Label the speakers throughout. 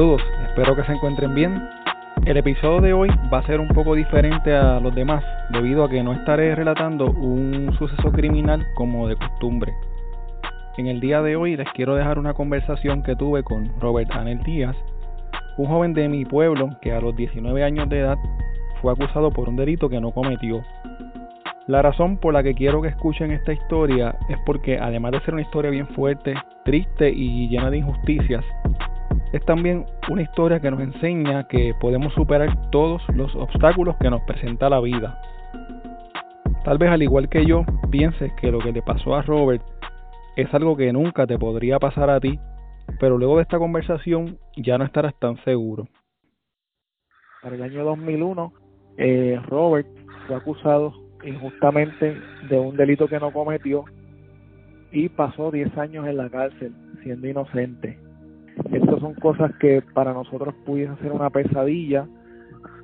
Speaker 1: Saludos, espero que se encuentren bien. El episodio de hoy va a ser un poco diferente a los demás debido a que no estaré relatando un suceso criminal como de costumbre. En el día de hoy les quiero dejar una conversación que tuve con Robert Anel Díaz, un joven de mi pueblo que a los 19 años de edad fue acusado por un delito que no cometió. La razón por la que quiero que escuchen esta historia es porque además de ser una historia bien fuerte, triste y llena de injusticias, es también una historia que nos enseña que podemos superar todos los obstáculos que nos presenta la vida. Tal vez al igual que yo, pienses que lo que le pasó a Robert es algo que nunca te podría pasar a ti, pero luego de esta conversación ya no estarás tan seguro.
Speaker 2: Para el año 2001, eh, Robert fue acusado injustamente de un delito que no cometió y pasó 10 años en la cárcel siendo inocente. Estas son cosas que para nosotros pudiesen ser una pesadilla,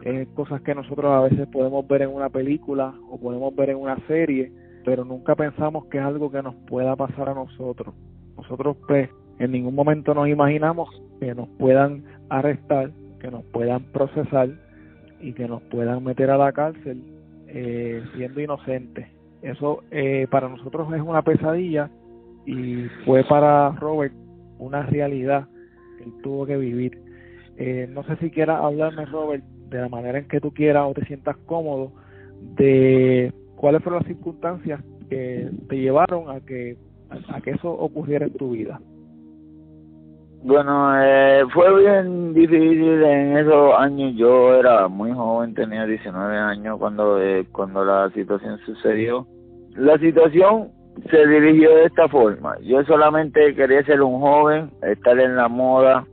Speaker 2: eh, cosas que nosotros a veces podemos ver en una película o podemos ver en una serie, pero nunca pensamos que es algo que nos pueda pasar a nosotros. Nosotros pues en ningún momento nos imaginamos que nos puedan arrestar, que nos puedan procesar y que nos puedan meter a la cárcel eh, siendo inocentes. Eso eh, para nosotros es una pesadilla y fue para Robert una realidad tuvo que vivir. Eh, no sé si quieras hablarme, Robert, de la manera en que tú quieras o te sientas cómodo, de cuáles fueron las circunstancias que te llevaron a que, a, que eso ocurriera en tu vida.
Speaker 3: Bueno, eh, fue bien difícil en esos años. Yo era muy joven, tenía 19 años cuando eh, cuando la situación sucedió. La situación se dirigió de esta forma. Yo solamente quería ser un joven, estar en la moda.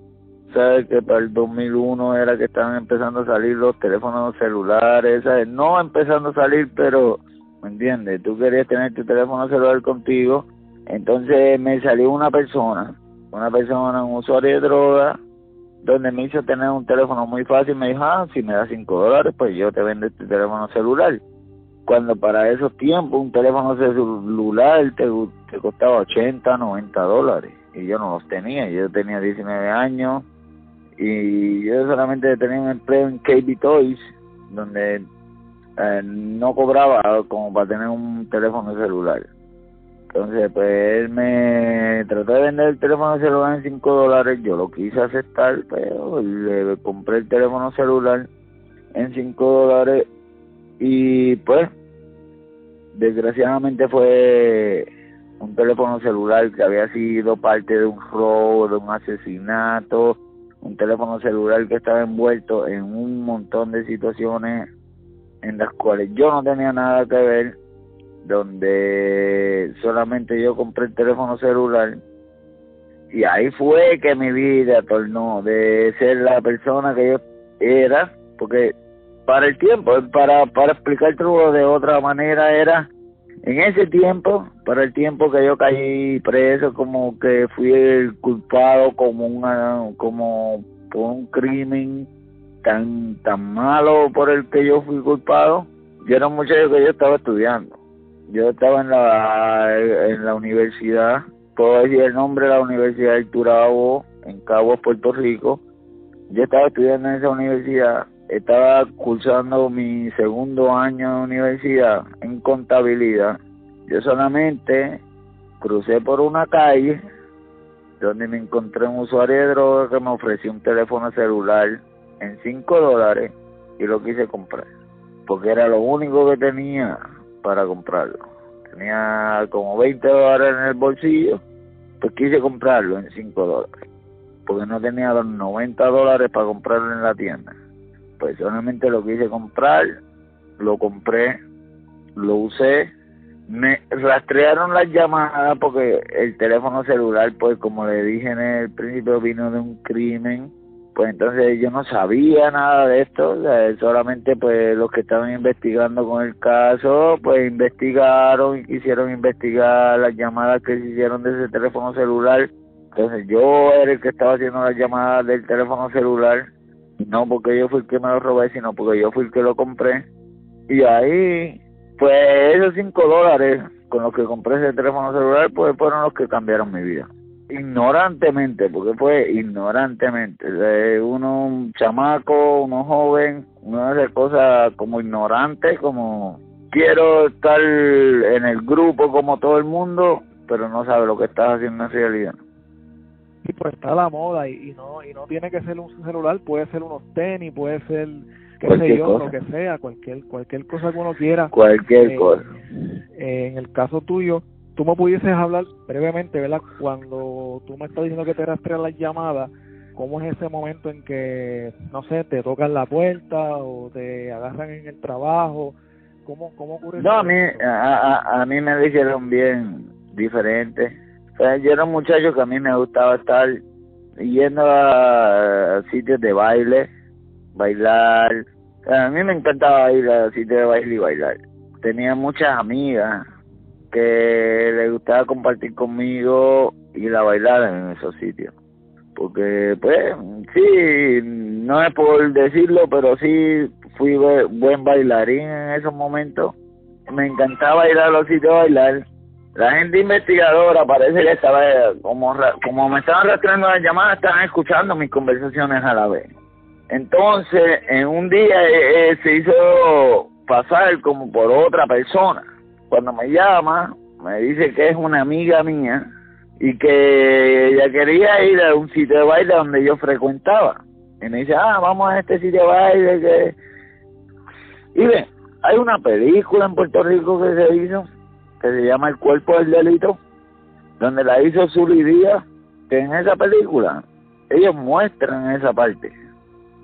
Speaker 3: Sabes que para el 2001 era que estaban empezando a salir los teléfonos celulares. No empezando a salir, pero, ¿me entiendes? Tú querías tener tu teléfono celular contigo. Entonces me salió una persona, una persona, un usuario de droga, donde me hizo tener un teléfono muy fácil. Me dijo, ah, si me das 5 dólares, pues yo te vendo este teléfono celular cuando para esos tiempos un teléfono celular te, costaba 80, 90 dólares y yo no los tenía, yo tenía 19 años y yo solamente tenía un empleo en KB Toys donde eh, no cobraba como para tener un teléfono celular. Entonces, pues él me trató de vender el teléfono celular en 5 dólares, yo lo quise aceptar, pero le compré el teléfono celular en 5 dólares y pues desgraciadamente fue un teléfono celular que había sido parte de un robo, de un asesinato, un teléfono celular que estaba envuelto en un montón de situaciones en las cuales yo no tenía nada que ver, donde solamente yo compré el teléfono celular y ahí fue que mi vida tornó de ser la persona que yo era, porque para el tiempo, para, para explicártelo de otra manera era, en ese tiempo, para el tiempo que yo caí preso, como que fui culpado como una, como por un crimen tan, tan malo por el que yo fui culpado, yo era un muchacho que yo estaba estudiando. Yo estaba en la, en la universidad, puedo decir el nombre de la Universidad del Turabo, en Cabo, Puerto Rico. Yo estaba estudiando en esa universidad estaba cursando mi segundo año de universidad en contabilidad. Yo solamente crucé por una calle donde me encontré un usuario de droga que me ofreció un teléfono celular en 5 dólares y lo quise comprar porque era lo único que tenía para comprarlo. Tenía como 20 dólares en el bolsillo, pues quise comprarlo en 5 dólares porque no tenía los 90 dólares para comprarlo en la tienda personalmente lo quise comprar, lo compré, lo usé, me rastrearon las llamadas porque el teléfono celular, pues como le dije en el principio, vino de un crimen, pues entonces yo no sabía nada de esto, solamente pues los que estaban investigando con el caso, pues investigaron y quisieron investigar las llamadas que se hicieron de ese teléfono celular, entonces yo era el que estaba haciendo las llamadas del teléfono celular, no porque yo fui el que me lo robé, sino porque yo fui el que lo compré. Y ahí, pues esos cinco dólares con los que compré ese teléfono celular, pues fueron los que cambiaron mi vida. ignorantemente, porque fue ignorantemente, uno un chamaco, uno joven, uno hace cosas como ignorante, como quiero estar en el grupo como todo el mundo, pero no sabe lo que estás haciendo en realidad.
Speaker 2: Y pues está la moda y, y no y no tiene que ser un celular, puede ser unos tenis, puede ser qué sé yo, lo que sea, cualquier cualquier cosa que uno quiera.
Speaker 3: Cualquier eh, cosa.
Speaker 2: Eh, en el caso tuyo, tú me pudieses hablar brevemente, ¿verdad? Cuando tú me estás diciendo que te rastrean las llamadas, ¿cómo es ese momento en que, no sé, te tocan la puerta o te agarran en el trabajo? ¿Cómo, cómo ocurre
Speaker 3: No, a mí, a, a, mí me dijeron bien diferente. Yo era un muchacho que a mí me gustaba estar yendo a sitios de baile, bailar. A mí me encantaba ir a sitios de baile y bailar. Tenía muchas amigas que le gustaba compartir conmigo y la bailar en esos sitios. Porque, pues, sí, no es por decirlo, pero sí fui buen bailarín en esos momentos. Me encantaba ir a los sitios a bailar. La gente investigadora parece que estaba, como, como me estaban rastreando las llamadas, estaban escuchando mis conversaciones a la vez. Entonces, en un día eh, eh, se hizo pasar como por otra persona cuando me llama, me dice que es una amiga mía y que ella quería ir a un sitio de baile donde yo frecuentaba. Y me dice, ah, vamos a este sitio de baile que... Y ven, hay una película en Puerto Rico que se hizo, se llama El cuerpo del delito, donde la hizo Zully Díaz, que en esa película ellos muestran esa parte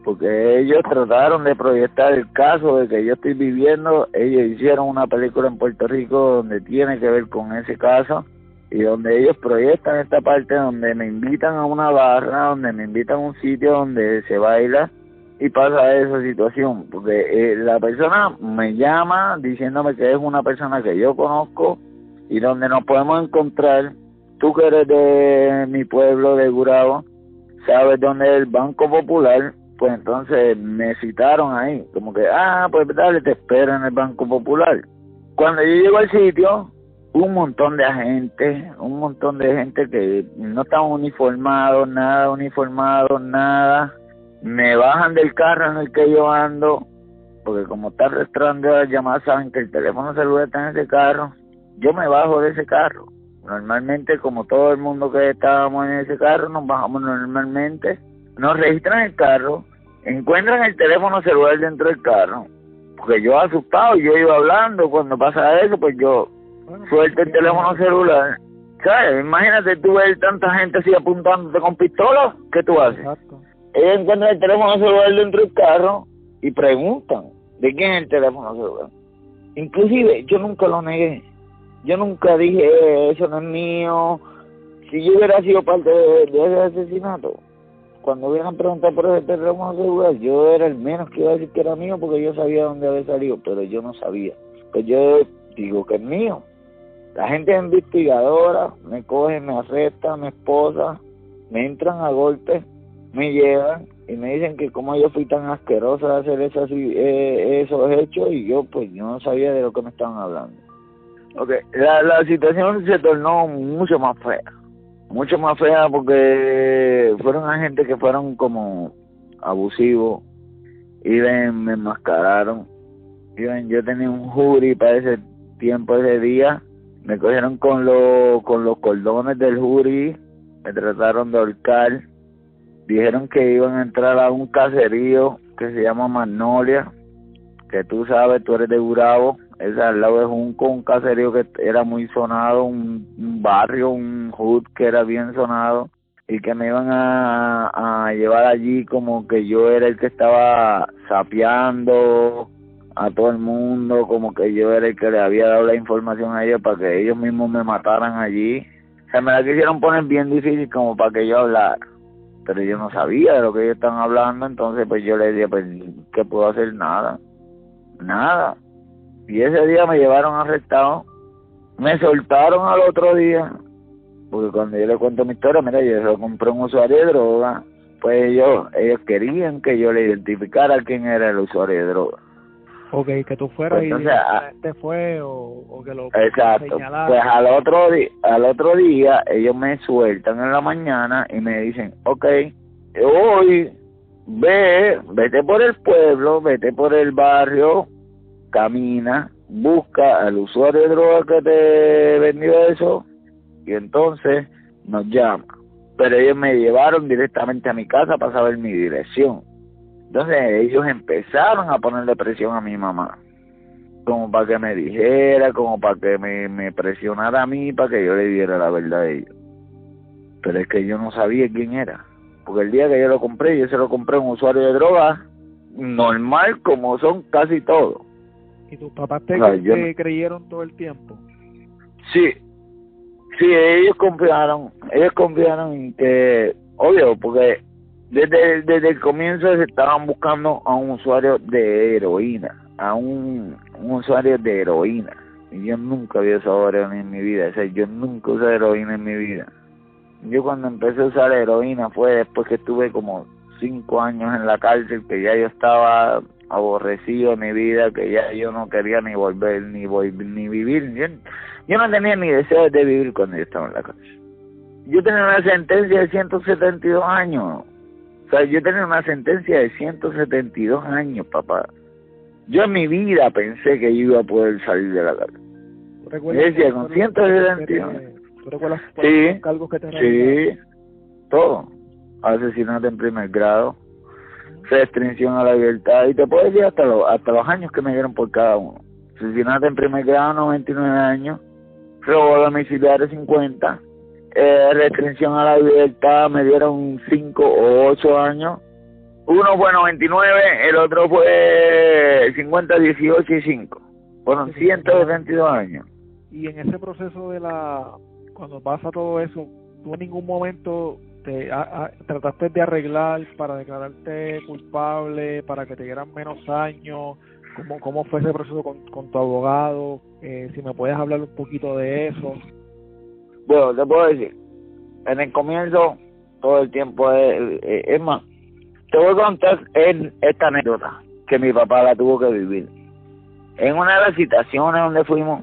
Speaker 3: porque ellos trataron de proyectar el caso de que yo estoy viviendo, ellos hicieron una película en Puerto Rico donde tiene que ver con ese caso y donde ellos proyectan esta parte donde me invitan a una barra, donde me invitan a un sitio donde se baila y pasa esa situación, porque eh, la persona me llama diciéndome que es una persona que yo conozco y donde nos podemos encontrar, tú que eres de mi pueblo de Gurabo, sabes dónde es el Banco Popular, pues entonces me citaron ahí, como que, ah, pues dale, te espero en el Banco Popular. Cuando yo llego al sitio, un montón de agentes, un montón de gente que no estaban uniformados, nada uniformados, nada. Me bajan del carro en el que yo ando, porque como está restrando las llamadas, saben que el teléfono celular está en ese carro. Yo me bajo de ese carro. Normalmente, como todo el mundo que estábamos en ese carro, nos bajamos normalmente nos registran el carro, encuentran el teléfono celular dentro del carro, porque yo asustado, yo iba hablando, cuando pasa eso, pues yo suelto el teléfono celular. ¿Sabes? Imagínate tú ver tanta gente así apuntándote con pistolas, ¿qué tú haces? Ellos encuentran el teléfono celular dentro del carro y preguntan de quién es el teléfono celular. Inclusive yo nunca lo negué. Yo nunca dije, eh, eso no es mío. Si yo hubiera sido parte de ese asesinato, cuando hubieran preguntado por ese teléfono celular, yo era el menos que iba a decir que era mío porque yo sabía dónde había salido, pero yo no sabía. Pues yo digo que es mío. La gente investigadora me coge, me arresta, me esposa, me entran a golpe, me llevan y me dicen que como yo fui tan asquerosa de hacer esos, eh, esos hechos y yo pues yo no sabía de lo que me estaban hablando. Okay. La, la situación se tornó mucho más fea mucho más fea porque fueron agentes que fueron como abusivos y ven, me enmascararon y yo tenía un jury para ese tiempo ese día me cogieron con los con los cordones del jury me trataron de ahorcar dijeron que iban a entrar a un caserío que se llama Magnolia que tú sabes tú eres de Burabo es al lado de un caserío que era muy sonado, un, barrio, un hood que era bien sonado y que me iban a, a llevar allí como que yo era el que estaba sapeando a todo el mundo, como que yo era el que le había dado la información a ellos para que ellos mismos me mataran allí. O sea, me la quisieron poner bien difícil como para que yo hablara. Pero yo no sabía de lo que ellos estaban hablando, entonces pues yo le dije, pues, ¿qué puedo hacer? Nada. Nada. Y ese día me llevaron arrestado. Me soltaron al otro día. Porque cuando yo le cuento mi historia, mira, yo compré un usuario de droga. Pues ellos, ellos querían que yo le identificara quién era el usuario de droga.
Speaker 2: Ok, que tú fueras
Speaker 3: Pues
Speaker 2: y
Speaker 3: entonces,
Speaker 2: este fue o, o que lo
Speaker 3: Exacto.
Speaker 2: señalaran.
Speaker 3: Pues al otro, di- al otro día ellos me sueltan en la mañana y me dicen, ok, hoy ve, vete por el pueblo, vete por el barrio, camina, busca al usuario de droga que te vendió eso y entonces nos llama. Pero ellos me llevaron directamente a mi casa para saber mi dirección. Entonces ellos empezaron a ponerle presión a mi mamá como para que me dijera, como para que me, me presionara a mí, para que yo le diera la verdad a ellos. Pero es que yo no sabía quién era. Porque el día que yo lo compré, yo se lo compré a un usuario de drogas normal como son casi todos.
Speaker 2: ¿Y tus papás te,
Speaker 3: yo
Speaker 2: te creyeron todo el tiempo?
Speaker 3: Sí, sí, ellos confiaron, ellos confiaron en que, obvio, porque desde, desde el comienzo se estaban buscando a un usuario de heroína, a un, usuario de heroína. Y yo nunca había usado heroína en mi vida, o sea, yo nunca usé heroína en mi vida. Yo cuando empecé a usar heroína fue después que estuve como cinco años en la cárcel, que ya yo estaba aborrecido en mi vida, que ya yo no quería ni volver, ni vol- ni vivir. Yo, yo no tenía ni deseo de vivir cuando yo estaba en la cárcel. Yo tenía una sentencia de 172 años. O sea, yo tenía una sentencia de 172 años, papá. Yo en mi vida pensé que yo iba a poder salir de la cárcel.
Speaker 2: ¿Tú recuerdas
Speaker 3: Decía, con
Speaker 2: fueron los
Speaker 3: 171.
Speaker 2: cargos que te- ¿Tú recuerdas
Speaker 3: Sí,
Speaker 2: los cargos que te?
Speaker 3: Sí, todo. Asesinato en primer grado, restricción a la libertad, y te puedo decir hasta, los hasta los años que me dieron por cada uno. Asesinato en primer grado, 99 años, robo domiciliario, 50, eh, restricción a la libertad, me dieron 5 o 8 años. Uno fue 99, el otro fue 50, 18 y 5. Fueron 122 años.
Speaker 2: Y en ese proceso de la... Cuando pasa todo eso, ¿tú en ningún momento te a- a- trataste de arreglar para declararte culpable, para que te dieran menos años? ¿Cómo, cómo fue ese proceso con, con tu abogado? Eh, si me puedes hablar un poquito de eso.
Speaker 3: Bueno, te puedo decir, en el comienzo, todo el tiempo es, es, te voy a contar esta anécdota que mi papá la tuvo que vivir. En una de las citaciones donde fuimos,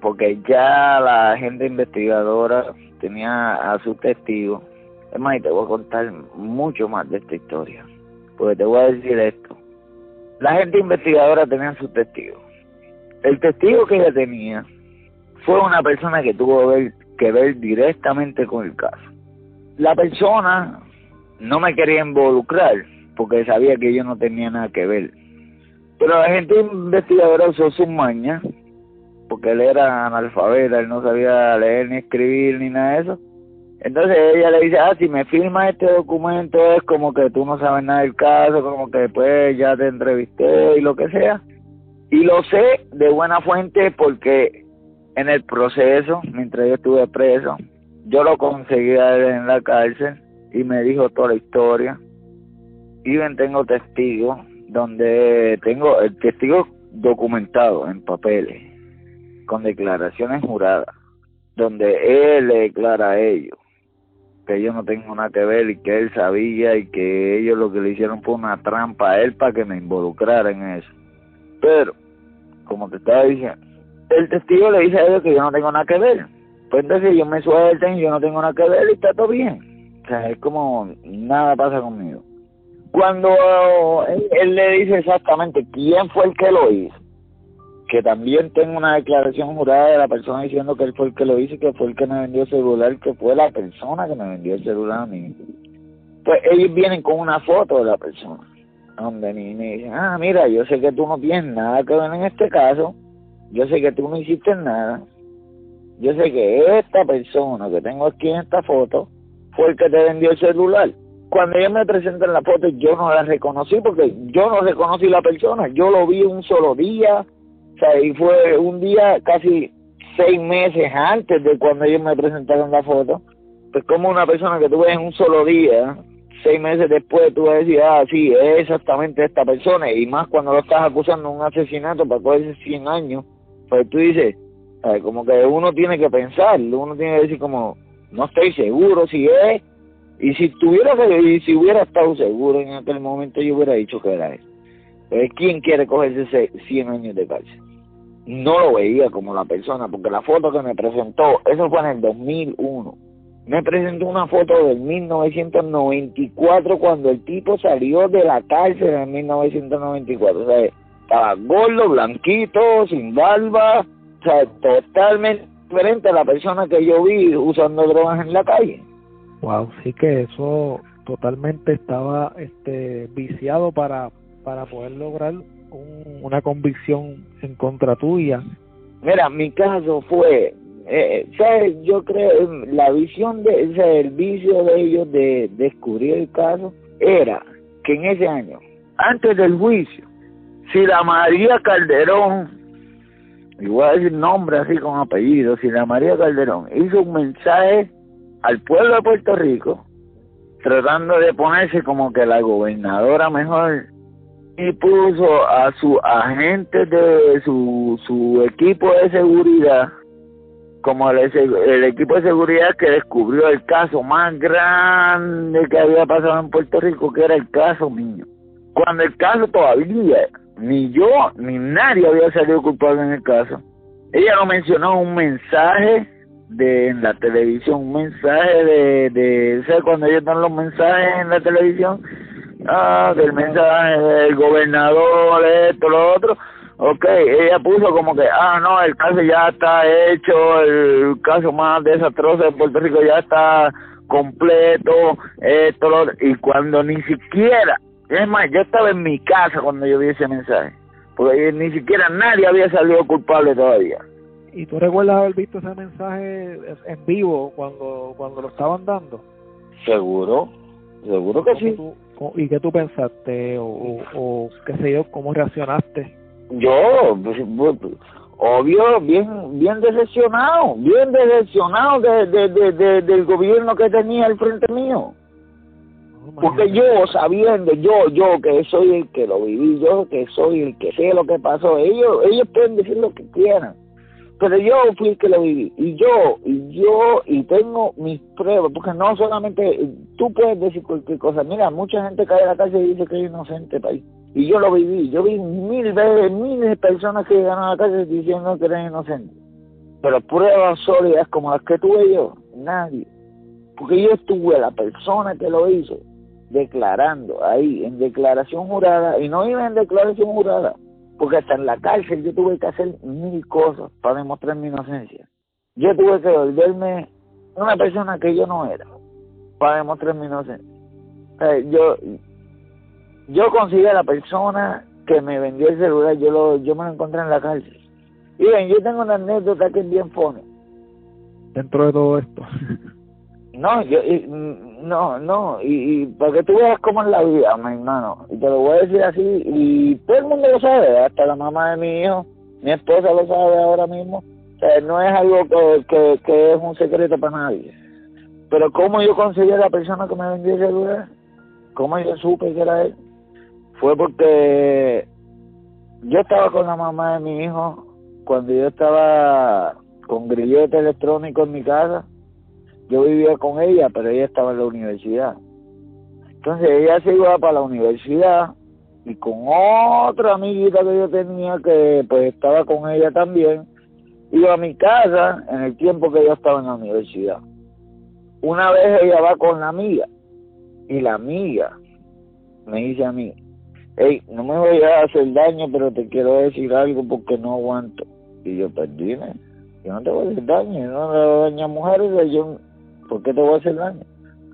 Speaker 3: porque ya la gente investigadora tenía a sus testigos, es y te voy a contar mucho más de esta historia, porque te voy a decir esto. La gente investigadora tenía sus testigos. El testigo que ella tenía fue una persona que tuvo ver- que ver directamente con el caso. La persona no me quería involucrar porque sabía que yo no tenía nada que ver. Pero la gente investigadora usó sus mañas porque él era analfabeta, él no sabía leer ni escribir ni nada de eso. Entonces ella le dice, ah, si me firma este documento es como que tú no sabes nada del caso, como que después ya te entrevisté y lo que sea. Y lo sé de buena fuente porque en el proceso, mientras yo estuve preso, yo lo conseguí a él en la cárcel y me dijo toda la historia. Y ven, tengo testigos donde tengo el testigo documentado en papeles, con declaraciones juradas, donde él le declara a ellos que yo no tengo nada que ver y que él sabía y que ellos lo que le hicieron fue una trampa a él para que me involucrara en eso. Pero, como te estaba diciendo, el testigo le dice a ellos que yo no tengo nada que ver. Pues entonces ellos me sueltan y yo no tengo nada que ver y está todo bien. O sea, es como nada pasa conmigo. Cuando él, él le dice exactamente quién fue el que lo hizo, que también tengo una declaración jurada de la persona diciendo que él fue el que lo hizo que fue el que me vendió el celular, que fue la persona que me vendió el celular a mí. Pues ellos vienen con una foto de la persona, donde me, me dicen, ah, mira, yo sé que tú no tienes nada que ver en este caso, yo sé que tú no hiciste nada, yo sé que esta persona que tengo aquí en esta foto fue el que te vendió el celular. Cuando ellos me presentan la foto, yo no la reconocí porque yo no reconocí la persona, yo lo vi un solo día, o sea, y fue un día casi seis meses antes de cuando ellos me presentaron la foto. Pues como una persona que tú ves en un solo día, seis meses después tú vas a decir, ah, sí, es exactamente esta persona, y más cuando lo estás acusando de un asesinato para cogerse 100 años, pues tú dices, ¿sabes? como que uno tiene que pensar, uno tiene que decir como, no estoy seguro si es, y si tuviera y si hubiera estado seguro en aquel momento yo hubiera dicho que era él. Eh, ¿Quién quiere cogerse 100 años de cárcel? No lo veía como la persona, porque la foto que me presentó, eso fue en el 2001. Me presentó una foto del 1994 cuando el tipo salió de la cárcel en 1994. O sea, estaba gordo, blanquito, sin barba, o sea, totalmente diferente a la persona que yo vi usando drogas en la calle.
Speaker 2: Wow, sí que eso totalmente estaba este viciado para para poder lograr una convicción en contra tuya.
Speaker 3: Mira, mi caso fue, eh, ¿sabes? Yo creo, la visión de el vicio de ellos de descubrir el caso era que en ese año, antes del juicio, si la María Calderón, y voy a decir nombre así con apellido, si la María Calderón hizo un mensaje al pueblo de Puerto Rico, tratando de ponerse como que la gobernadora mejor y puso a su agente de su, su equipo de seguridad como el, el equipo de seguridad que descubrió el caso más grande que había pasado en Puerto Rico, que era el caso mío. Cuando el caso todavía, ni yo ni nadie había salido culpable en el caso. Ella no mencionó un mensaje de en la televisión, un mensaje de, de ¿sabes? Cuando ellos dan los mensajes en la televisión, ah, del mensaje del gobernador, esto, lo otro, ok, ella puso como que, ah, no, el caso ya está hecho, el caso más desastroso de Puerto Rico ya está completo, esto, lo otro, y cuando ni siquiera, es más, yo estaba en mi casa cuando yo vi ese mensaje, porque ni siquiera nadie había salido culpable todavía.
Speaker 2: ¿Y tú recuerdas haber visto ese mensaje en vivo cuando, cuando lo estaban dando?
Speaker 3: Seguro, seguro que sí.
Speaker 2: ¿Y qué tú pensaste o, o, qué sé yo, cómo reaccionaste?
Speaker 3: Yo, pues, pues, obvio, bien bien decepcionado, bien decepcionado de, de, de, del gobierno que tenía al frente mío. Porque yo, sabiendo, yo, yo que soy el que lo viví, yo que soy el que sé lo que pasó, ellos, ellos pueden decir lo que quieran. Pero yo fui el que lo viví. Y yo y yo y tengo mis pruebas porque no solamente tú puedes decir cualquier cosa. Mira mucha gente cae en la calle y dice que es inocente país. Y yo lo viví. Yo vi mil veces miles de personas que llegaron a la calle diciendo que eran inocentes. Pero pruebas sólidas como las que tuve yo nadie. Porque yo estuve la persona que lo hizo declarando ahí en declaración jurada y no iba en declaración jurada porque hasta en la cárcel yo tuve que hacer mil cosas para demostrar mi inocencia. Yo tuve que volverme una persona que yo no era para demostrar mi inocencia. yo yo conseguí a la persona que me vendió el celular, yo lo yo me lo encontré en la cárcel. Y bien, yo tengo una anécdota que es bien funny.
Speaker 2: Dentro de todo esto.
Speaker 3: No, yo, no, no, y, y para que tú veas cómo es la vida, mi hermano, y te lo voy a decir así, y todo el mundo lo sabe, hasta la mamá de mi hijo, mi esposa lo sabe ahora mismo, no es algo que, que, es un secreto para nadie. Pero cómo yo conseguí a la persona que me vendió ese lugar, cómo yo supe que era él, fue porque yo estaba con la mamá de mi hijo cuando yo estaba con grillete electrónico en mi casa yo vivía con ella, pero ella estaba en la universidad. Entonces ella se iba para la universidad y con otra amiguita que yo tenía que pues estaba con ella también, iba a mi casa en el tiempo que yo estaba en la universidad. Una vez ella va con la amiga y la amiga me dice a mí, hey, no me voy a hacer daño, pero te quiero decir algo porque no aguanto. Y yo, perdí, pues yo no te voy a hacer daño, yo no le voy a dañar a mujeres, yo ¿Por qué te voy a hacer daño?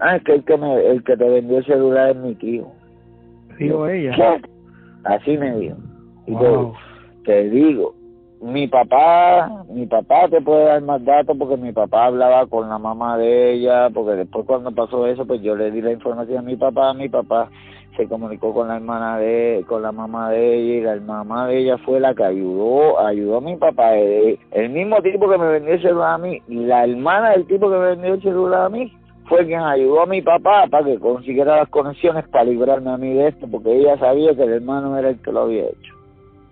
Speaker 3: Ah, es que el que, me, el que te vendió el celular es mi tío.
Speaker 2: Dijo ella.
Speaker 3: Así me dijo. Y te, digo, mi papá, mi papá te puede dar más datos porque mi papá hablaba con la mamá de ella, porque después cuando pasó eso, pues yo le di la información a mi papá, mi papá se comunicó con la hermana de, con la mamá de ella y la mamá de ella fue la que ayudó, ayudó a mi papá, el, mismo tipo que me vendió el celular a mí, la hermana del tipo que me vendió el celular a mí, fue quien ayudó a mi papá para que consiguiera las conexiones para librarme a mí de esto, porque ella sabía que el hermano era el que lo había hecho.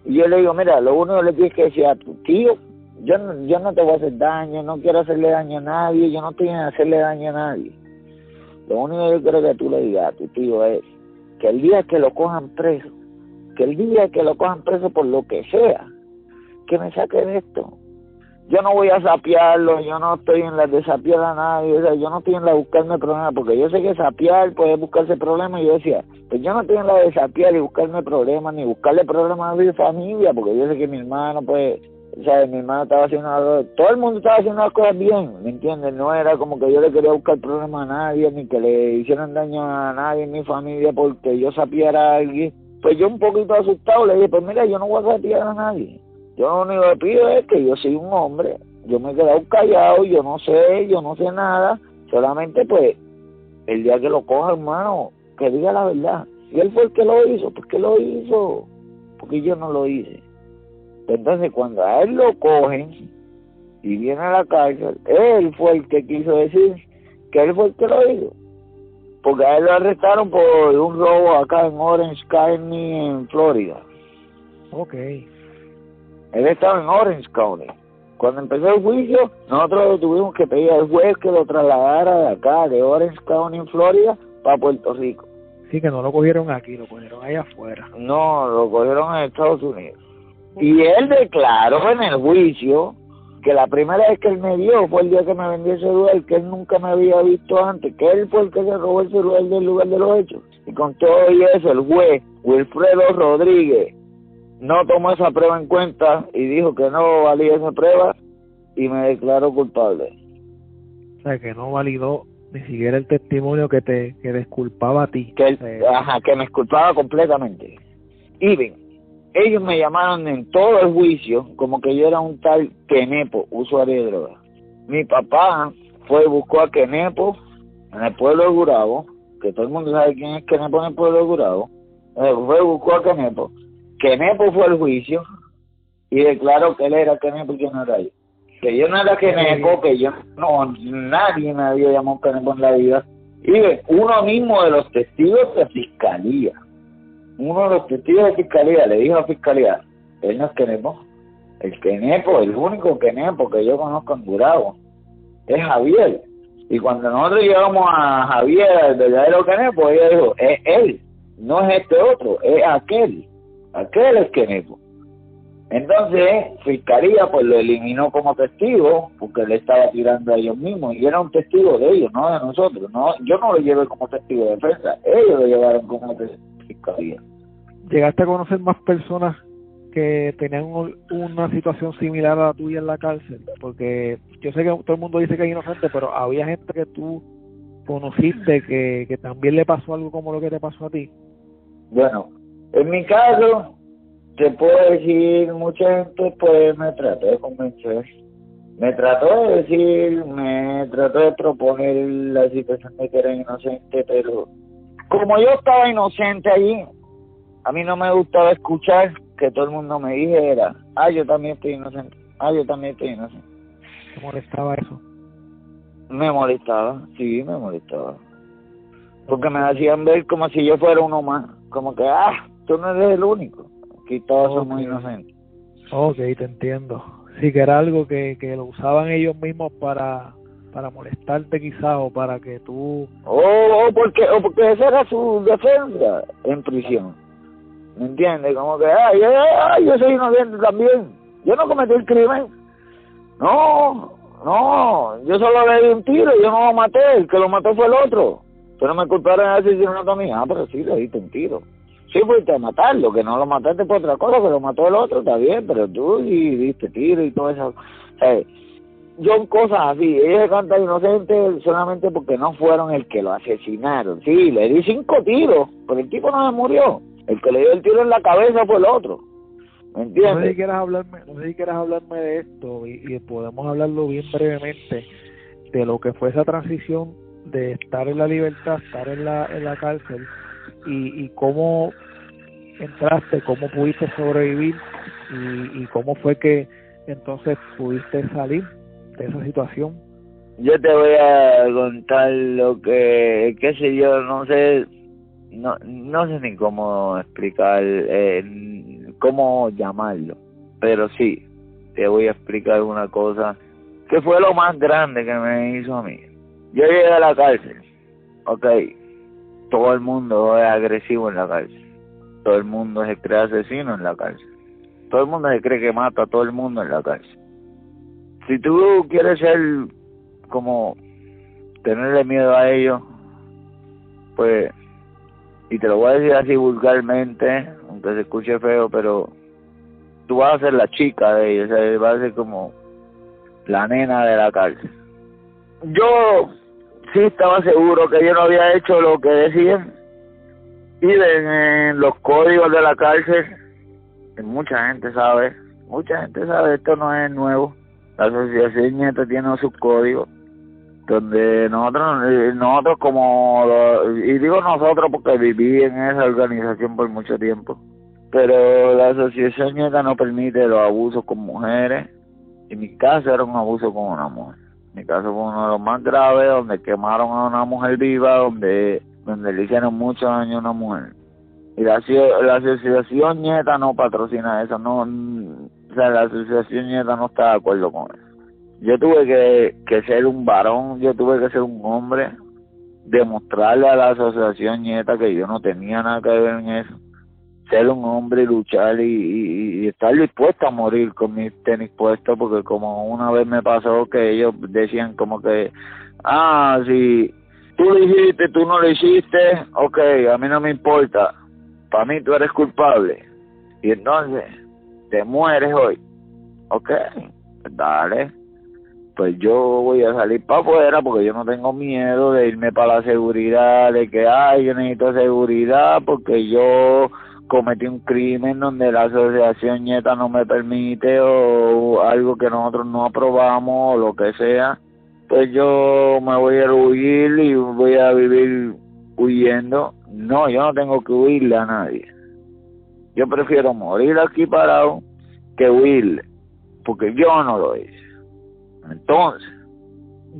Speaker 3: Y yo le digo, mira, lo único que le tienes que decir a tu tío, yo no, yo no te voy a hacer daño, no quiero hacerle daño a nadie, yo no estoy en hacerle daño a nadie. Lo único que yo quiero que tú le digas a tu tío es, que el día que lo cojan preso, que el día que lo cojan preso por lo que sea, que me saque de esto. Yo no voy a sapearlo, yo no estoy en la de sapear a nadie, o sea, yo no estoy en la de buscarme problemas, porque yo sé que sapear puede buscarse problemas, y yo decía, pues yo no estoy en la de sapear y buscarme problemas, ni buscarle problemas a mi familia, porque yo sé que mi hermano, pues, o sea, mi hermano estaba haciendo todo el mundo estaba haciendo las cosas bien, ¿me entiendes? No era como que yo le quería buscar problemas a nadie, ni que le hicieran daño a nadie en mi familia porque yo sapiera a alguien. Pues yo un poquito asustado le dije, pues mira, yo no voy a sapiar a nadie. Yo lo único que pido es que yo soy un hombre, yo me he quedado callado, yo no sé, yo no sé nada, solamente pues el día que lo coja, hermano, que diga la verdad. Si él fue el que lo hizo, pues que lo hizo, porque yo no lo hice. Entonces, cuando a él lo cogen y viene a la cárcel, él fue el que quiso decir que él fue el que lo hizo. Porque a él lo arrestaron por un robo acá en Orange County, en Florida.
Speaker 2: Ok.
Speaker 3: Él estaba en Orange County. Cuando empezó el juicio, nosotros tuvimos que pedir al juez que lo trasladara de acá, de Orange County, en Florida, para Puerto Rico.
Speaker 2: Sí, que no lo cogieron aquí, lo cogieron allá afuera.
Speaker 3: No, lo cogieron en Estados Unidos. Y él declaró en el juicio que la primera vez que él me vio fue el día que me vendió el celular, que él nunca me había visto antes, que él fue el que se robó el celular del lugar de los hechos. Y con todo eso, el juez Wilfredo Rodríguez no tomó esa prueba en cuenta y dijo que no valía esa prueba y me declaró culpable.
Speaker 2: O sea, que no validó ni siquiera el testimonio que te que disculpaba a ti.
Speaker 3: Que él, ajá, que me disculpaba completamente. Y bien, ellos me llamaron en todo el juicio como que yo era un tal Kenepo, usuario de drogas. Mi papá fue y buscó a Kenepo en el pueblo de Gurabo, que todo el mundo sabe quién es Kenepo en el pueblo de Gurabo. Eh, fue y buscó a Kenepo. Kenepo fue al juicio y declaró que él era Kenepo y que no era yo. Que yo no era Kenepo, que yo no, nadie me había llamado Kenepo en la vida. Y uno mismo de los testigos de fiscalía uno de los testigos de fiscalía le dijo a fiscalía, él no es Kenepo, el Kenepo, el único Kenepo que yo conozco en Gurabo, es Javier. Y cuando nosotros llegamos a Javier, el verdadero Kenepo, ella dijo, es él, no es este otro, es aquel, aquel es Kenepo. Entonces, Fiscalía pues lo eliminó como testigo porque le estaba tirando a ellos mismos y era un testigo de ellos, no de nosotros. no Yo no lo llevé como testigo de defensa, ellos lo llevaron como testigo Fiscalía.
Speaker 2: ¿Llegaste a conocer más personas que tenían una situación similar a la tuya en la cárcel? Porque yo sé que todo el mundo dice que es inocente, pero había gente que tú conociste que, que también le pasó algo como lo que te pasó a ti.
Speaker 3: Bueno, en mi caso te puedo decir, mucha gente pues me trató de convencer, me trató de decir, me trató de proponer la situación de que era inocente, pero como yo estaba inocente allí, a mí no me gustaba escuchar que todo el mundo me dijera, ah, yo también estoy inocente, ah, yo también estoy inocente.
Speaker 2: ¿Te molestaba eso?
Speaker 3: Me molestaba, sí, me molestaba. Porque me hacían ver como si yo fuera uno más, como que, ah, tú no eres el único aquí todos somos inocentes.
Speaker 2: Ok, te entiendo. Sí, que era algo que, que lo usaban ellos mismos para para molestarte quizás o para que tú...
Speaker 3: Oh, porque, o porque esa era su defensa en prisión. ¿Me entiendes? Como que, ay, ay, yo soy inocente también. Yo no cometí el crimen. No, no, yo solo le di un tiro, yo no lo maté, el que lo mató fue el otro. Pero me culparon de asesinato a mí. Ah, pero sí, le diste un tiro. Sí fuiste a matarlo, que no lo mataste por otra cosa, que lo mató el otro, está bien, pero tú y diste tiro y todo eso. O yo cosas así, ellos se cantan inocentes solamente porque no fueron el que lo asesinaron. Sí, le di cinco tiros, pero el tipo no se murió. El que le dio el tiro en la cabeza fue el otro. ¿Me entiendes?
Speaker 2: No sé si quieras hablarme, no sé si quieras hablarme de esto y, y podemos hablarlo bien brevemente de lo que fue esa transición de estar en la libertad, estar en la, en la cárcel y, y cómo entraste, cómo pudiste sobrevivir y, y cómo fue que entonces pudiste salir esa situación.
Speaker 3: Yo te voy a contar lo que, qué sé yo, no sé, no, no sé ni cómo explicar, eh, cómo llamarlo, pero sí, te voy a explicar una cosa que fue lo más grande que me hizo a mí. Yo llegué a la cárcel, ok, todo el mundo es agresivo en la cárcel. todo el mundo se cree asesino en la cárcel. Todo el mundo se cree que mata a todo el mundo en la cárcel. Si tú quieres ser como tenerle miedo a ellos, pues, y te lo voy a decir así vulgarmente, aunque se escuche feo, pero tú vas a ser la chica de ellos, o vas a ser como la nena de la cárcel. Yo sí estaba seguro que yo no había hecho lo que decían. Y en los códigos de la cárcel, mucha gente sabe, mucha gente sabe, esto no es nuevo. La asociación Nieta tiene sus códigos, donde nosotros, eh, nosotros como, y digo nosotros porque viví en esa organización por mucho tiempo, pero la asociación Nieta no permite los abusos con mujeres, y mi caso era un abuso con una mujer. Mi caso fue uno de los más graves, donde quemaron a una mujer viva, donde, donde le hicieron mucho daño a una mujer. Y la, la asociación Nieta no patrocina eso, no, o sea, la asociación Nieta no está de acuerdo con eso. Yo tuve que, que ser un varón, yo tuve que ser un hombre, demostrarle a la asociación Nieta que yo no tenía nada que ver en eso ser un hombre y luchar y, estar dispuesto a morir con mis tenis puestos porque como una vez me pasó que ellos decían como que ah si tú lo hiciste tú no lo hiciste ok a mí no me importa para mí tú eres culpable y entonces te mueres hoy ok dale pues yo voy a salir para afuera porque yo no tengo miedo de irme para la seguridad de que ay yo necesito seguridad porque yo cometí un crimen donde la asociación nieta no me permite o algo que nosotros no aprobamos o lo que sea, pues yo me voy a huir y voy a vivir huyendo. No, yo no tengo que huirle a nadie. Yo prefiero morir aquí parado que huirle, porque yo no lo hice. Entonces,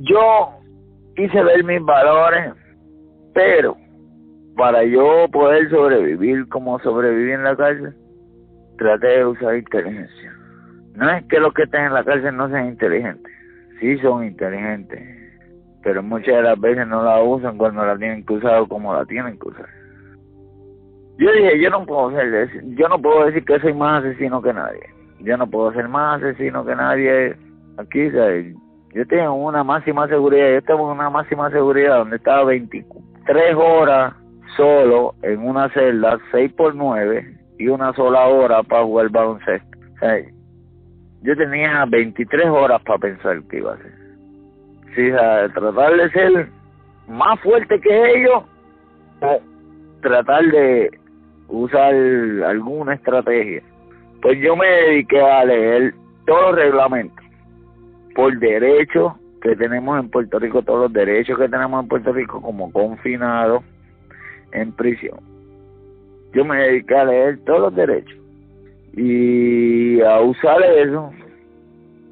Speaker 3: yo quise ver mis valores, pero para yo poder sobrevivir como sobreviví en la cárcel, traté de usar inteligencia. No es que los que estén en la cárcel no sean inteligentes, sí son inteligentes, pero muchas de las veces no la usan cuando la tienen que usar o como la tienen que usar. Yo dije, yo no puedo ser, yo no puedo decir que soy más asesino que nadie. Yo no puedo ser más asesino que nadie. Aquí, yo tengo una máxima seguridad, yo tengo una máxima seguridad donde estaba 23 horas solo en una celda 6 por 9 y una sola hora para jugar baloncesto. yo tenía 23 horas para pensar qué iba a hacer. Si tratar de ser más fuerte que ellos o tratar de usar alguna estrategia. Pues yo me dediqué a leer todos los reglamentos por derecho que tenemos en Puerto Rico, todos los derechos que tenemos en Puerto Rico como confinado en prisión. Yo me dediqué a leer todos los derechos y a usar eso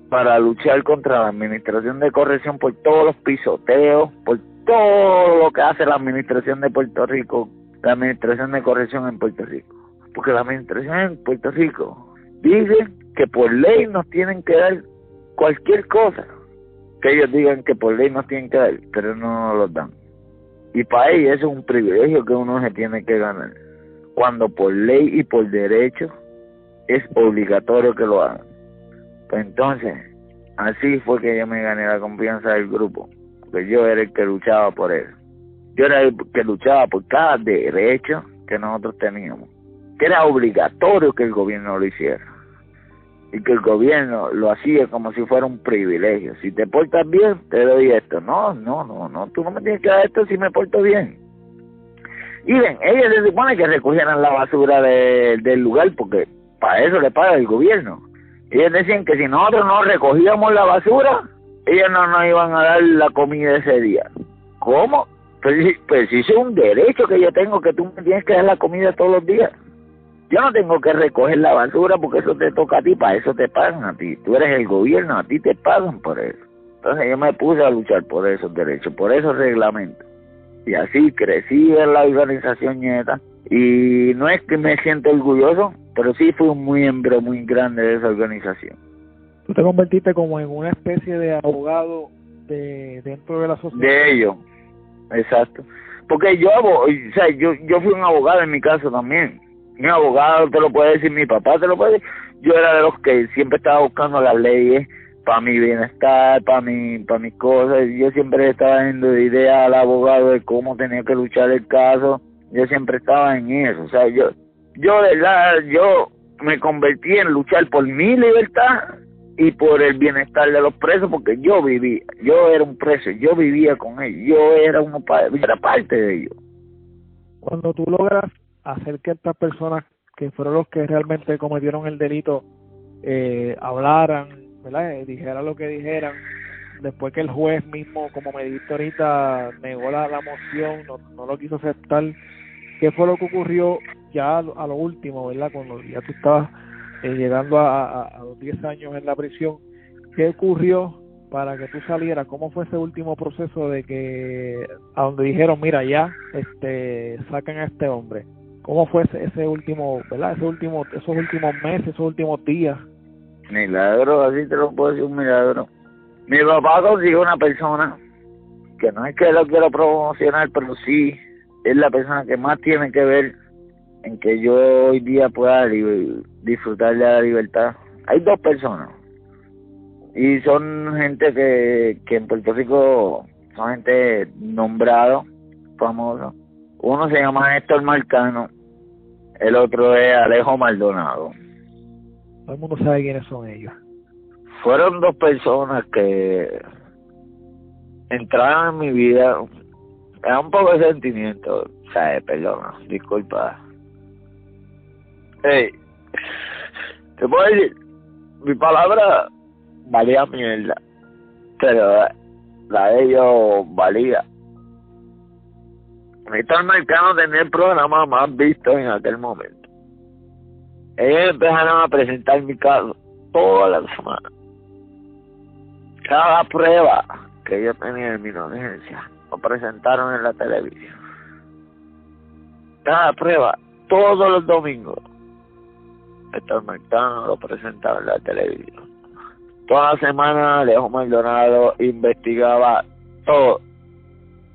Speaker 3: para luchar contra la administración de corrección por todos los pisoteos, por todo lo que hace la administración de Puerto Rico, la administración de corrección en Puerto Rico. Porque la administración en Puerto Rico dice que por ley nos tienen que dar cualquier cosa que ellos digan que por ley nos tienen que dar, pero no nos los dan. Y para ellos eso es un privilegio que uno se tiene que ganar. Cuando por ley y por derecho es obligatorio que lo hagan. Pues entonces, así fue que yo me gané la confianza del grupo. Porque yo era el que luchaba por eso. Yo era el que luchaba por cada derecho que nosotros teníamos. Que era obligatorio que el gobierno lo hiciera y que el gobierno lo hacía como si fuera un privilegio. Si te portas bien, te doy esto. No, no, no, no, tú no me tienes que dar esto si me porto bien. Y ven, ellos se supone que recogieran la basura del lugar porque para eso le paga el gobierno. Ellos decían que si nosotros no recogíamos la basura, ellos no nos iban a dar la comida ese día. ¿Cómo? Pues, pues si es un derecho que yo tengo, que tú me tienes que dar la comida todos los días. Yo no tengo que recoger la basura porque eso te toca a ti, para eso te pagan a ti. Tú eres el gobierno, a ti te pagan por eso. Entonces yo me puse a luchar por esos derechos, por esos reglamentos. Y así crecí en la organización Nieta. Y no es que me siento orgulloso, pero sí fui un miembro muy grande de esa organización.
Speaker 2: Tú te convertiste como en una especie de abogado de dentro de la sociedad.
Speaker 3: De ellos, exacto. Porque yo, o sea, yo, yo fui un abogado en mi caso también mi abogado te lo puede decir, mi papá te lo puede decir. Yo era de los que siempre estaba buscando las leyes para mi bienestar, para mi, para mis cosas. Yo siempre estaba dando idea al abogado de cómo tenía que luchar el caso. Yo siempre estaba en eso. O sea, yo, yo de verdad, yo me convertí en luchar por mi libertad y por el bienestar de los presos porque yo vivía, yo era un preso, yo vivía con ellos, yo era uno era parte de ellos.
Speaker 2: Cuando tú logras hacer que estas personas que fueron los que realmente cometieron el delito eh, hablaran, ¿verdad? Eh, dijeran lo que dijeran, después que el juez mismo, como me dijiste ahorita, negó la, la moción, no, no lo quiso aceptar, ¿qué fue lo que ocurrió ya a lo último, ¿verdad? Cuando ya tú estabas eh, llegando a, a, los 10 años en la prisión, ¿qué ocurrió para que tú salieras? ¿Cómo fue ese último proceso de que, a donde dijeron, mira, ya, este, sacan a este hombre? ¿Cómo fue ese, último, verdad? Ese último, esos últimos meses, esos últimos días.
Speaker 3: Milagro, así te lo puedo decir, un milagro. Mi papá consiguió una persona que no es que lo quiero promocionar, pero sí es la persona que más tiene que ver en que yo hoy día pueda disfrutar de la libertad. Hay dos personas y son gente que, que en Puerto Rico son gente nombrado, famoso. Uno se llama Héctor Marcano, el otro es Alejo Maldonado.
Speaker 2: Todo el mundo sabe quiénes son ellos.
Speaker 3: Fueron dos personas que entraron en mi vida. Era un poco de sentimiento, ¿sabes? Perdona, disculpa Hey, te puedo decir, mi palabra valía mierda, pero la de ellos valía. Néstor Marcano tenía el programa más visto en aquel momento. Ellos empezaron a presentar mi caso toda la semana. Cada prueba que yo tenía en mi inocencia lo presentaron en la televisión. Cada prueba, todos los domingos, Héctor Marcano lo presentaba en la televisión. Toda la semana Alejo Maldonado investigaba todo.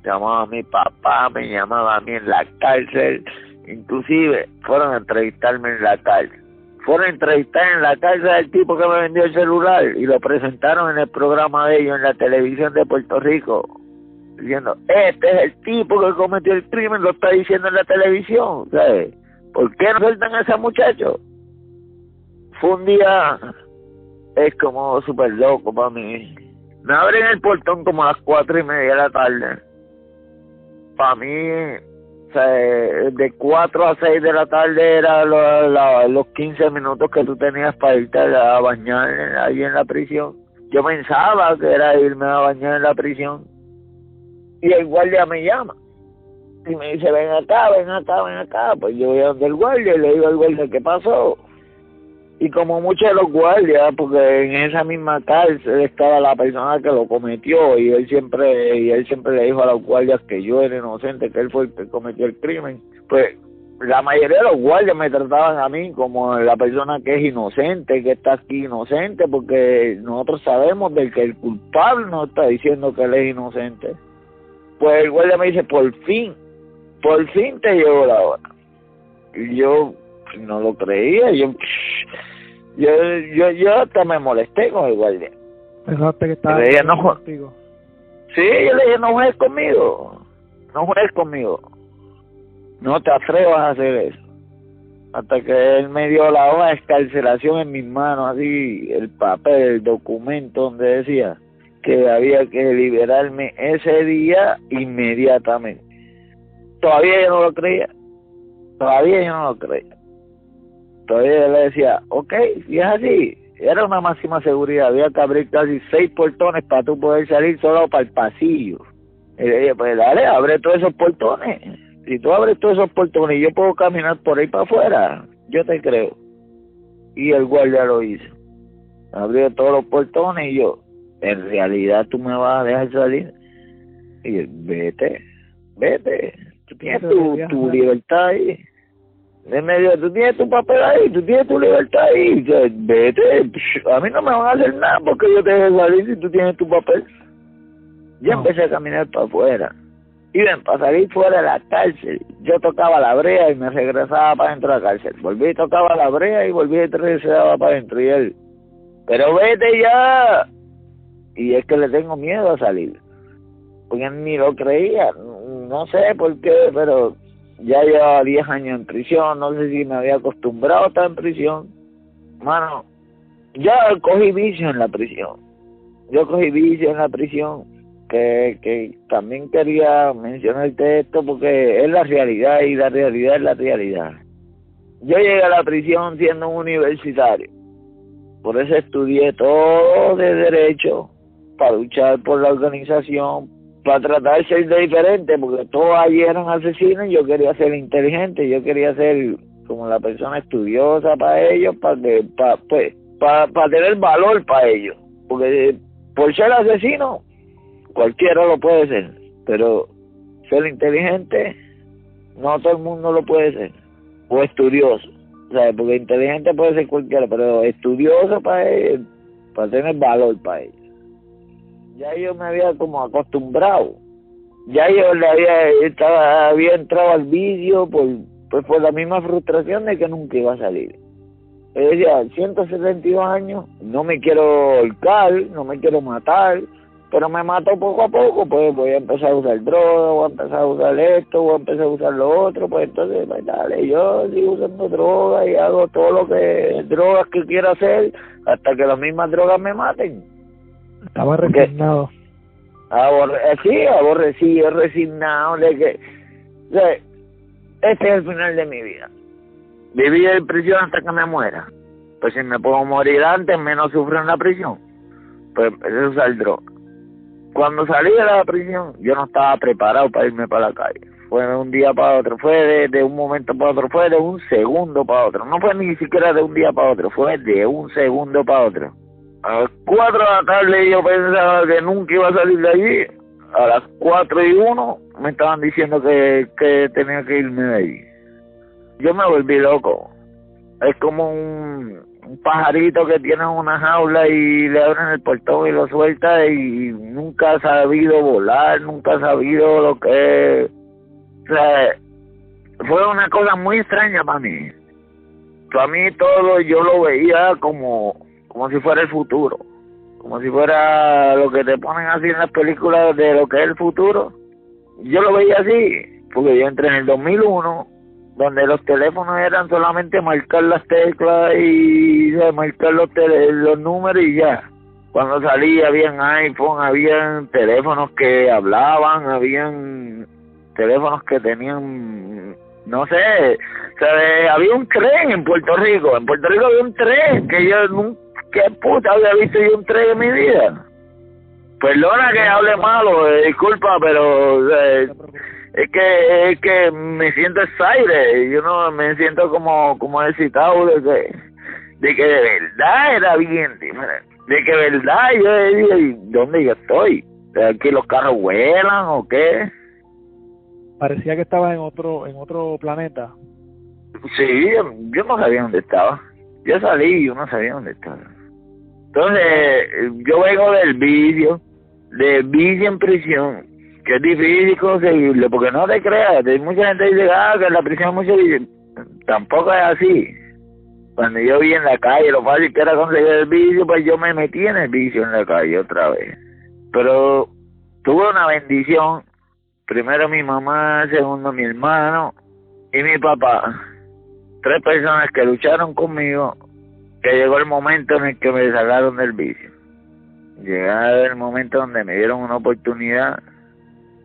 Speaker 3: Llamaba a mi papá, me llamaba a mí en la cárcel. Inclusive fueron a entrevistarme en la cárcel. Fueron a entrevistar en la cárcel al tipo que me vendió el celular y lo presentaron en el programa de ellos en la televisión de Puerto Rico. Diciendo, este es el tipo que cometió el crimen, lo está diciendo en la televisión. ¿sabes? ¿Por qué no sueltan a ese muchacho? Fue un día, es como súper loco para mí. Me abren el portón como a las cuatro y media de la tarde. Para mí, de cuatro a seis de la tarde era los quince minutos que tú tenías para irte a bañar ahí en la prisión. Yo pensaba que era irme a bañar en la prisión. Y el guardia me llama. Y me dice, ven acá, ven acá, ven acá. Pues yo voy a donde el guardia y le digo al guardia, ¿qué pasó? Y como muchos de los guardias, porque en esa misma cárcel estaba la persona que lo cometió y él siempre y él siempre le dijo a los guardias que yo era inocente, que él fue el que cometió el crimen. Pues la mayoría de los guardias me trataban a mí como la persona que es inocente, que está aquí inocente, porque nosotros sabemos del que el culpable no está diciendo que él es inocente. Pues el guardia me dice, por fin, por fin te llegó la hora. Y yo no lo creía, yo yo, yo, yo hasta me molesté con el guardia.
Speaker 2: Pensaste que estaba
Speaker 3: no contigo. Sí, yo le dije, no juegues conmigo, no juegues conmigo, no te atrevas a hacer eso. Hasta que él me dio la hoja de escarcelación en mis manos, así, el papel, el documento donde decía que había que liberarme ese día inmediatamente. Todavía yo no lo creía, todavía yo no lo creía. Entonces le decía, ok, si es así, era una máxima seguridad, había que abrir casi seis portones para tú poder salir solo para el pasillo. Y le dije, pues dale, abre todos esos portones. Si tú abres todos esos portones y yo puedo caminar por ahí para afuera, yo te creo. Y el guardia lo hizo. Abrió todos los portones y yo, en realidad tú me vas a dejar salir. Y él, vete, vete, tú tienes tu, tu libertad ahí de medio, tú tienes tu papel ahí, tú tienes tu libertad ahí, vete, a mí no me van a hacer nada porque yo te dejo salir si tú tienes tu papel. Ya empecé a caminar para afuera iban para salir fuera de la cárcel. Yo tocaba la brea y me regresaba para dentro de la cárcel. Volví y tocaba la brea y volví y regresaba para dentro. Y él, pero vete ya. Y es que le tengo miedo a salir. Porque ni lo creía. No sé por qué, pero ya llevaba 10 años en prisión. No sé si me había acostumbrado a estar en prisión. Mano, ya cogí vicio en la prisión. Yo cogí vicio en la prisión que, que también quería mencionarte esto porque es la realidad y la realidad es la realidad. Yo llegué a la prisión siendo un universitario, por eso estudié todo de derecho, para luchar por la organización, para tratar de ser diferente, porque todos allí eran asesinos y yo quería ser inteligente, yo quería ser como la persona estudiosa para ellos, para que, para, pues, para, para tener valor para ellos, porque por ser asesino cualquiera lo puede ser, pero ser inteligente, no todo el mundo lo puede ser, o estudioso, sea, porque inteligente puede ser cualquiera, pero estudioso para él, para tener valor para ellos. Ya yo me había como acostumbrado, ya yo le había, estaba, había entrado al vicio por, pues por la misma frustración de que nunca iba a salir. Yo decía, 172 años, no me quiero holcar, no me quiero matar, pero me mato poco a poco, pues voy a empezar a usar droga, voy a empezar a usar esto, voy a empezar a usar lo otro, pues entonces, pues dale, yo sigo usando droga y hago todo lo que, drogas que quiero hacer, hasta que las mismas drogas me maten.
Speaker 2: Estaba resignado.
Speaker 3: Aborre, eh, sí, aborrecido, resignado de que, o este es el final de mi vida. Vivir en prisión hasta que me muera. Pues si me puedo morir antes, menos sufro en la prisión. Pues usar droga cuando salí de la prisión, yo no estaba preparado para irme para la calle. Fue de un día para otro, fue de, un momento para otro, fue de un segundo para otro. No fue ni siquiera de un día para otro, fue de un segundo para otro. A las cuatro de la tarde yo pensaba que nunca iba a salir de allí. A las cuatro y uno me estaban diciendo que, que tenía que irme de allí. Yo me volví loco. Es como un, un pajarito que tiene una jaula y le abren el portón y lo suelta y nunca ha sabido volar, nunca ha sabido lo que O sea, fue una cosa muy extraña para mí. Para mí todo yo lo veía como, como si fuera el futuro, como si fuera lo que te ponen así en las películas de lo que es el futuro. Yo lo veía así, porque yo entré en el 2001 donde los teléfonos eran solamente marcar las teclas y marcar los, los números y ya. Cuando salí habían iPhone, habían teléfonos que hablaban, habían teléfonos que tenían, no sé, o había un tren en Puerto Rico, en Puerto Rico había un tren que yo nunca, qué puta había visto yo un tren en mi vida. Perdona que hable malo, eh, disculpa, pero eh, es que es que me siento excited, yo no me siento como como excitado de que de que de verdad era bien, de que de verdad yo dónde yo estoy, aquí los carros vuelan o qué.
Speaker 2: Parecía que estaba en otro en otro planeta.
Speaker 3: Sí, yo, no sabía dónde estaba. Yo salí y yo no sabía dónde estaba. Entonces, yo vengo del vicio, de vicio en prisión que es difícil conseguirlo, porque no te creas, hay mucha gente dice, ah, que la prisión mucho. Tampoco es así. Cuando yo vi en la calle lo fácil que era conseguir el vicio, pues yo me metí en el vicio en la calle otra vez. Pero tuve una bendición. Primero mi mamá, segundo mi hermano y mi papá. Tres personas que lucharon conmigo, que llegó el momento en el que me sacaron del vicio. Llegó el momento donde me dieron una oportunidad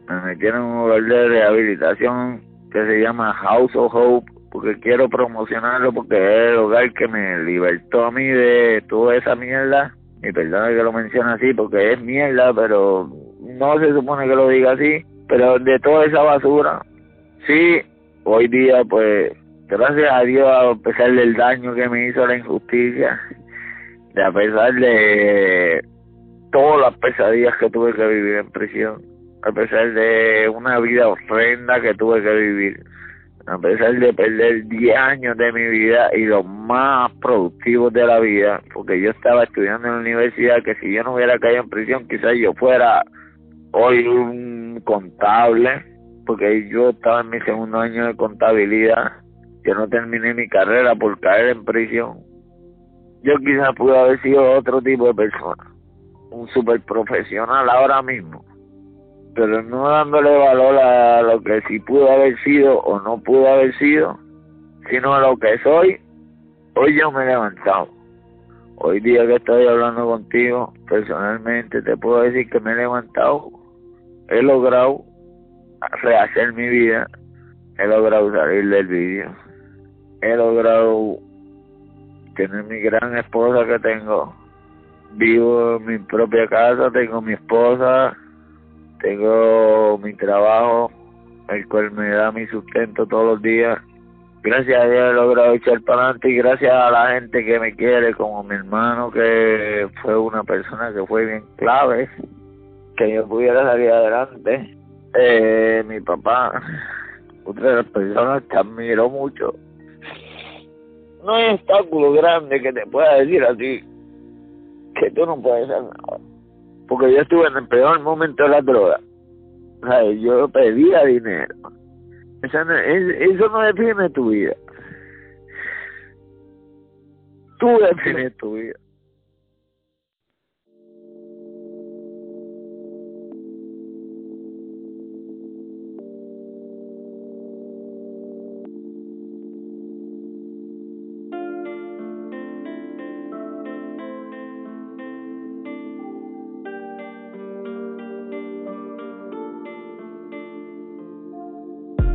Speaker 3: me metieron un lugar de rehabilitación que se llama House of Hope porque quiero promocionarlo porque es el lugar que me libertó a mí de toda esa mierda y perdona que lo mencione así porque es mierda pero no se supone que lo diga así pero de toda esa basura sí hoy día pues gracias a Dios a pesar del daño que me hizo la injusticia a pesar de todas las pesadillas que tuve que vivir en prisión a pesar de una vida horrenda que tuve que vivir, a pesar de perder 10 años de mi vida y los más productivos de la vida, porque yo estaba estudiando en la universidad que si yo no hubiera caído en prisión quizás yo fuera hoy un contable, porque yo estaba en mi segundo año de contabilidad, yo no terminé mi carrera por caer en prisión. Yo quizás pude haber sido otro tipo de persona, un super profesional ahora mismo, pero no dándole valor a lo que sí pudo haber sido o no pudo haber sido, sino a lo que soy, hoy yo me he levantado. Hoy día que estoy hablando contigo, personalmente te puedo decir que me he levantado, he logrado rehacer mi vida, he logrado salir del vídeo, he logrado tener mi gran esposa que tengo, vivo en mi propia casa, tengo mi esposa, tengo mi trabajo, el cual me da mi sustento todos los días. Gracias a Dios he logrado echar para adelante y gracias a la gente que me quiere, como mi hermano que fue una persona que fue bien clave, que yo pudiera salir adelante eh, mi papá, otra de las personas que admiro mucho. No hay obstáculo grande que te pueda decir a ti que tú no puedes hacer nada. Porque yo estuve en el peor momento de la droga. O sea, yo pedía dinero. Eso no, eso no define tu vida. Tú defines tu vida.